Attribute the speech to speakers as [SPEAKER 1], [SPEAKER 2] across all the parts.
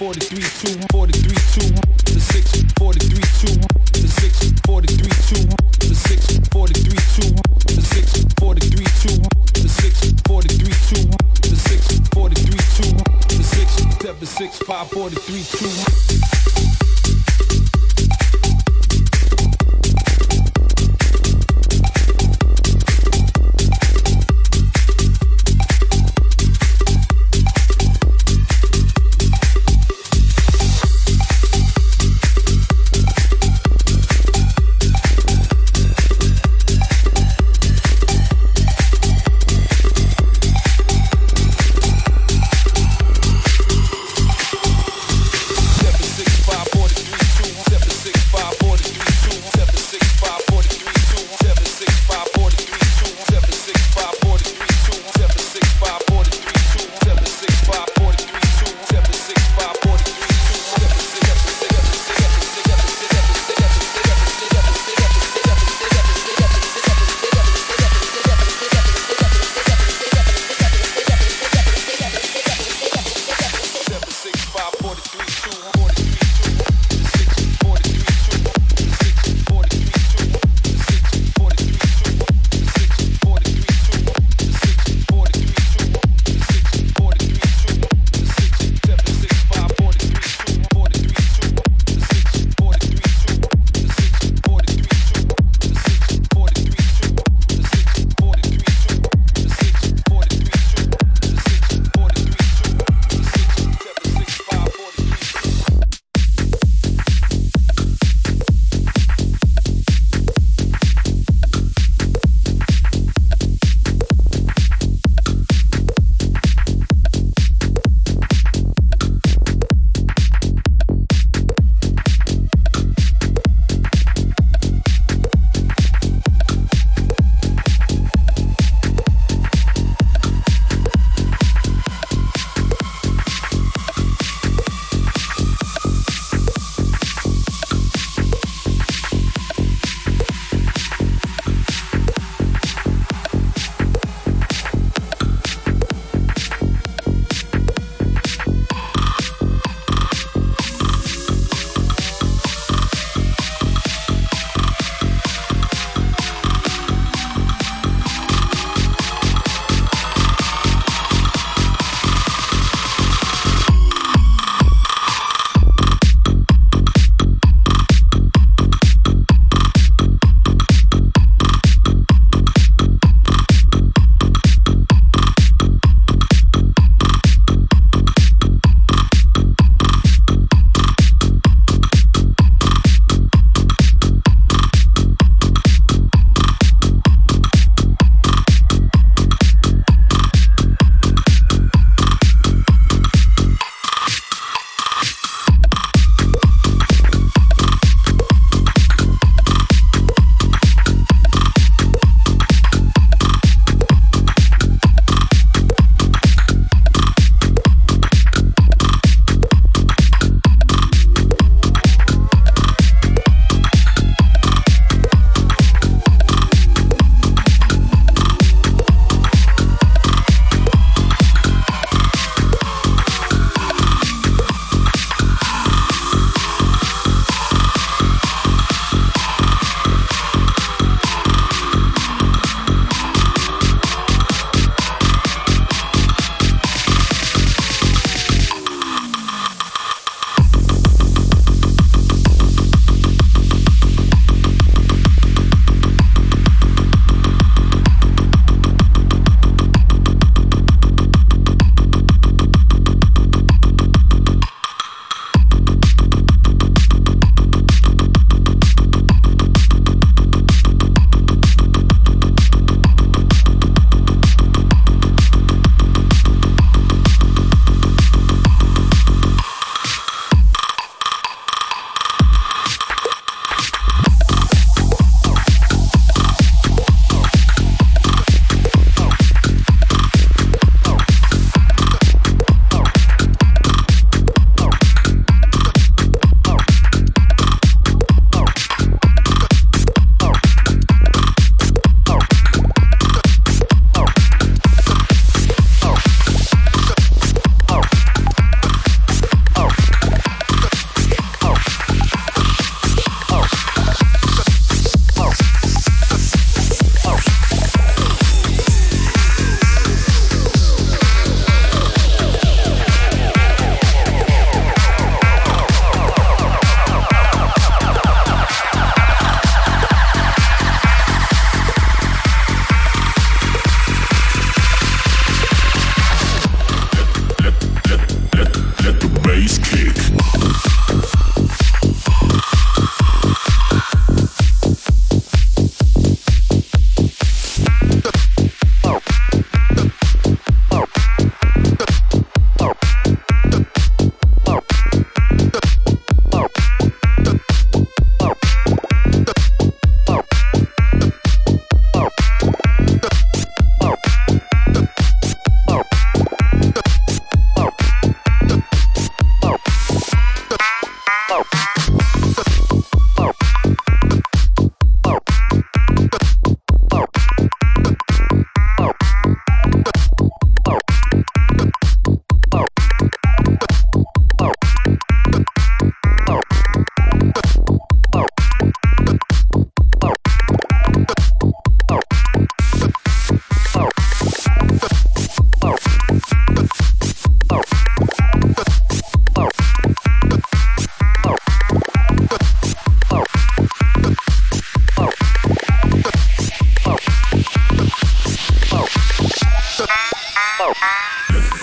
[SPEAKER 1] 40, 42, 43, 2, the 6, 43,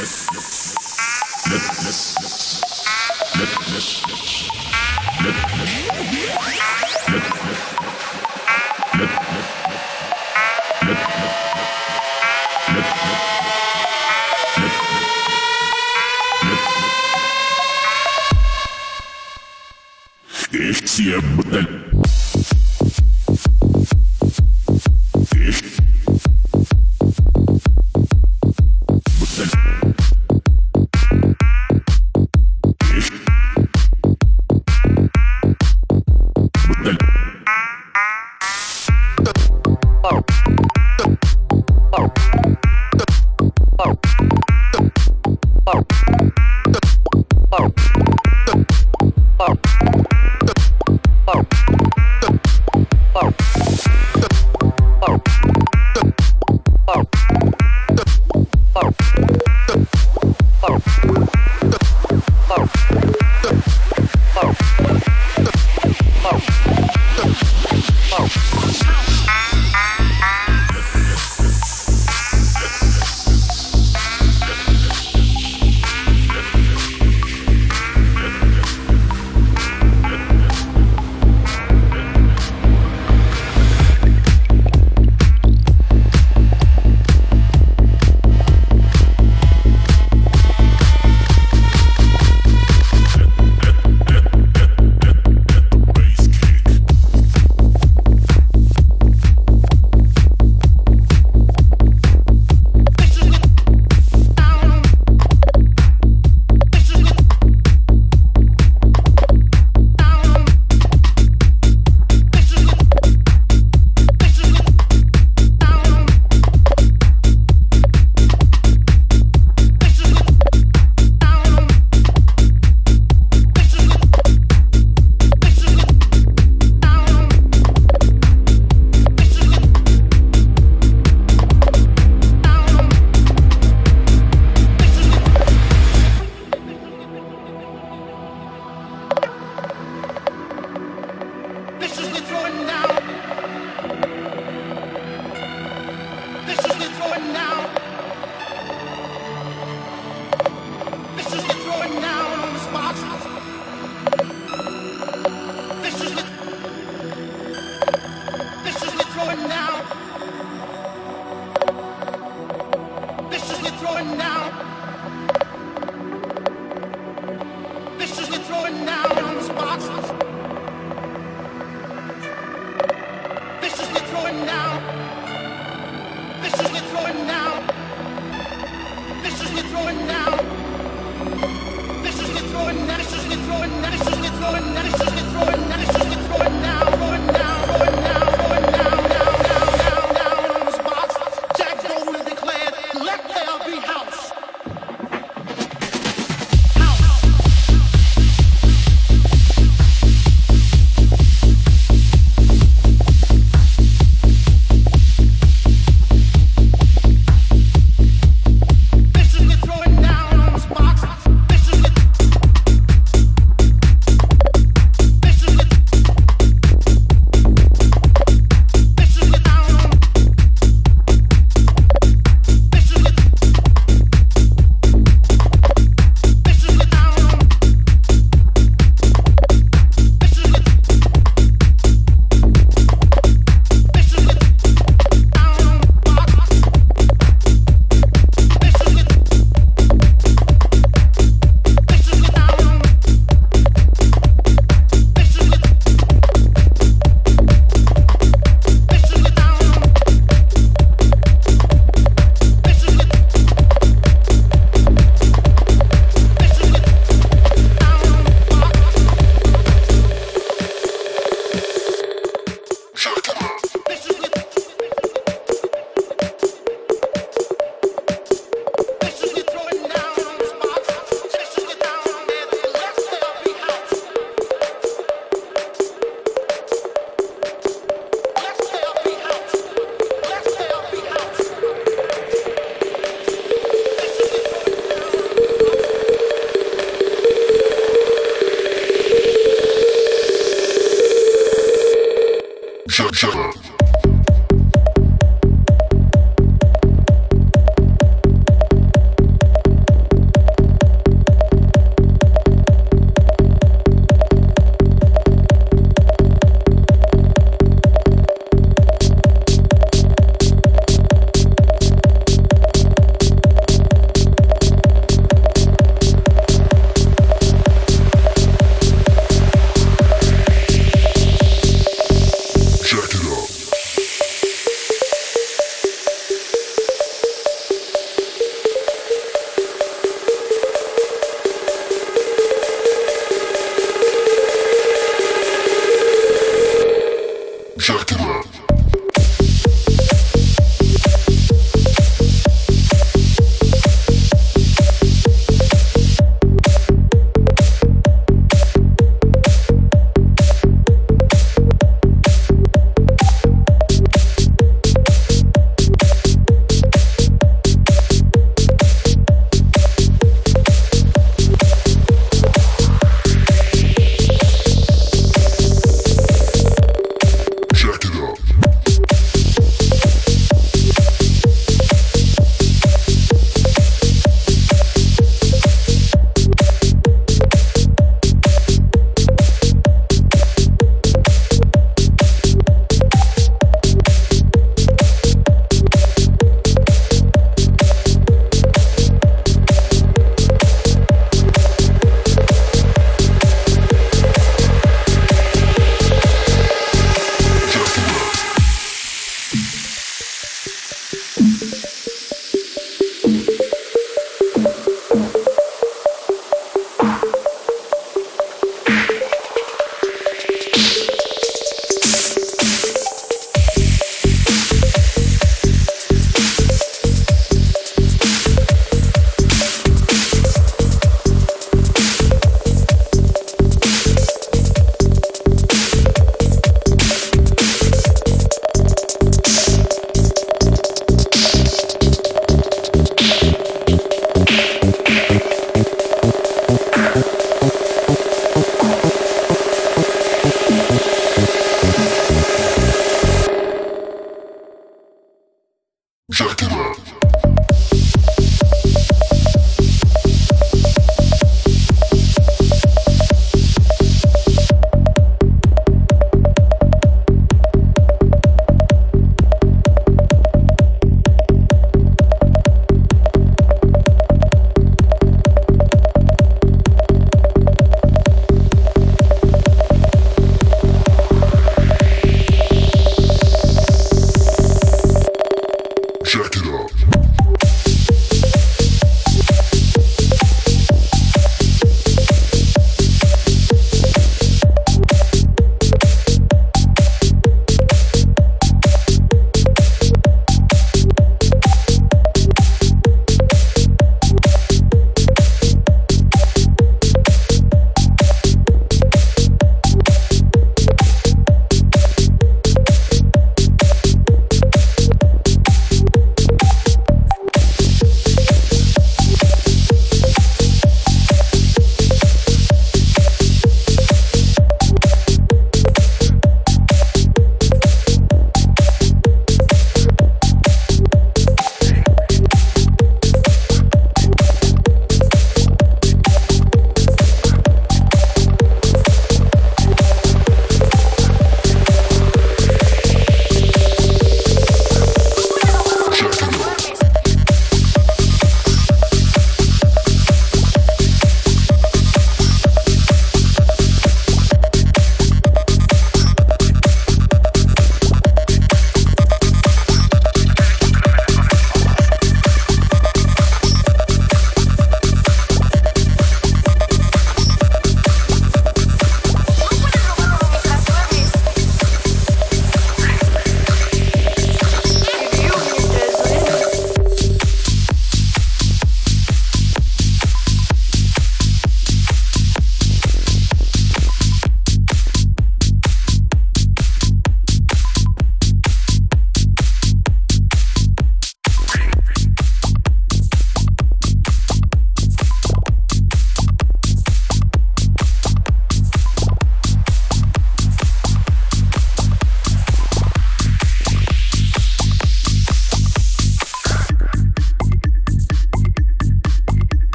[SPEAKER 2] Yes, yes.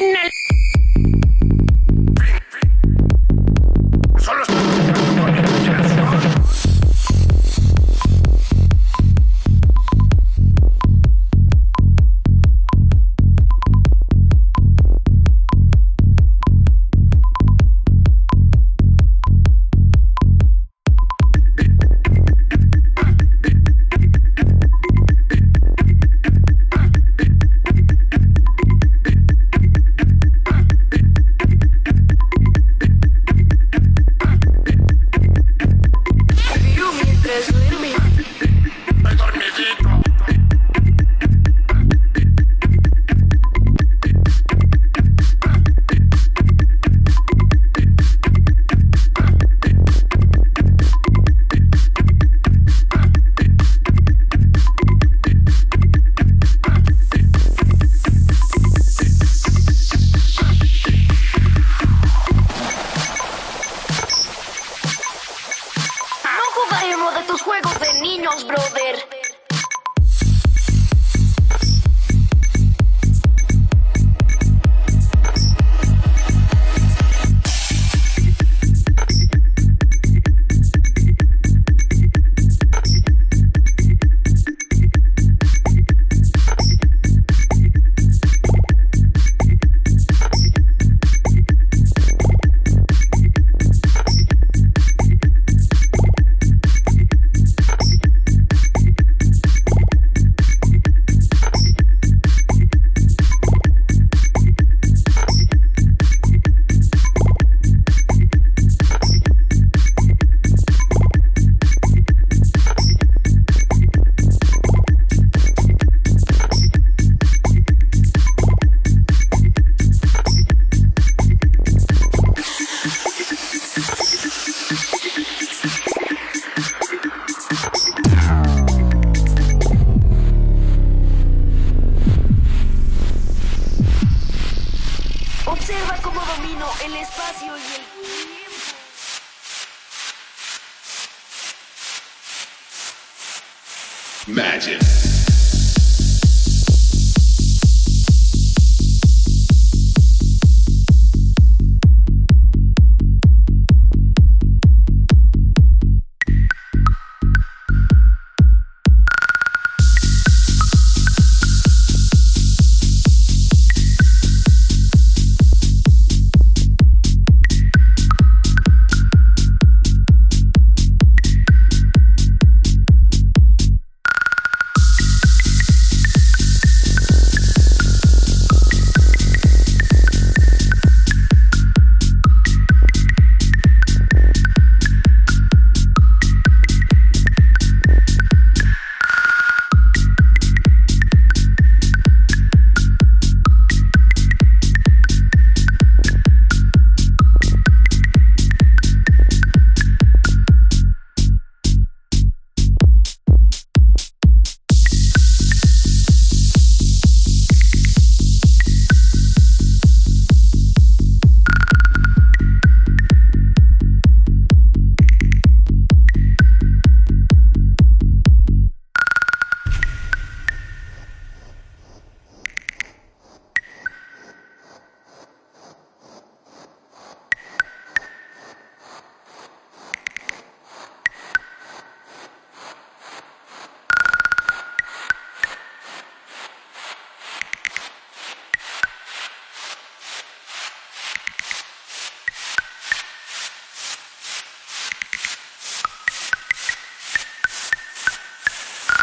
[SPEAKER 2] Pacho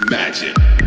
[SPEAKER 3] Magic.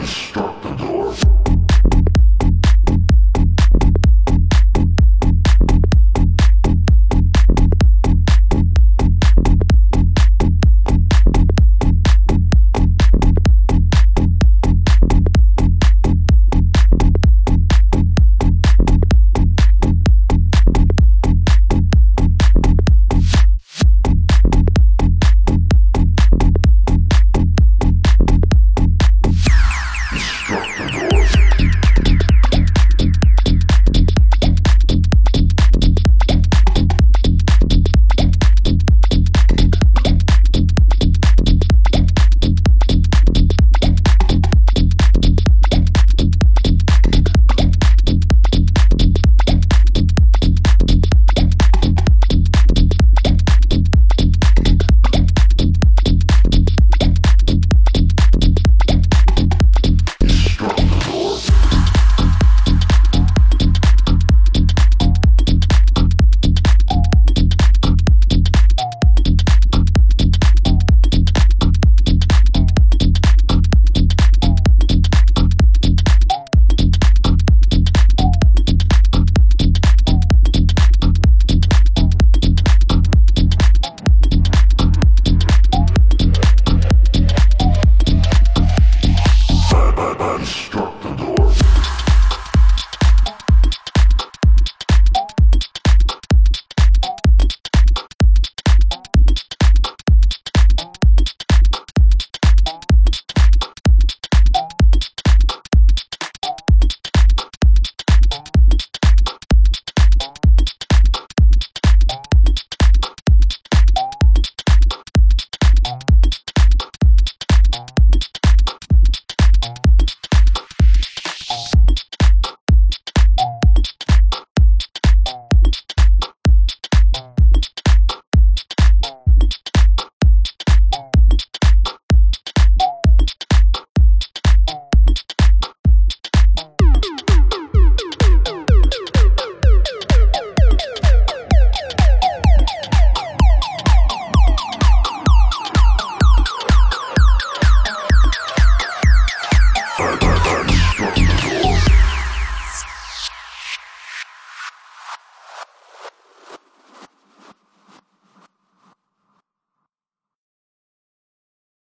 [SPEAKER 3] Let's start.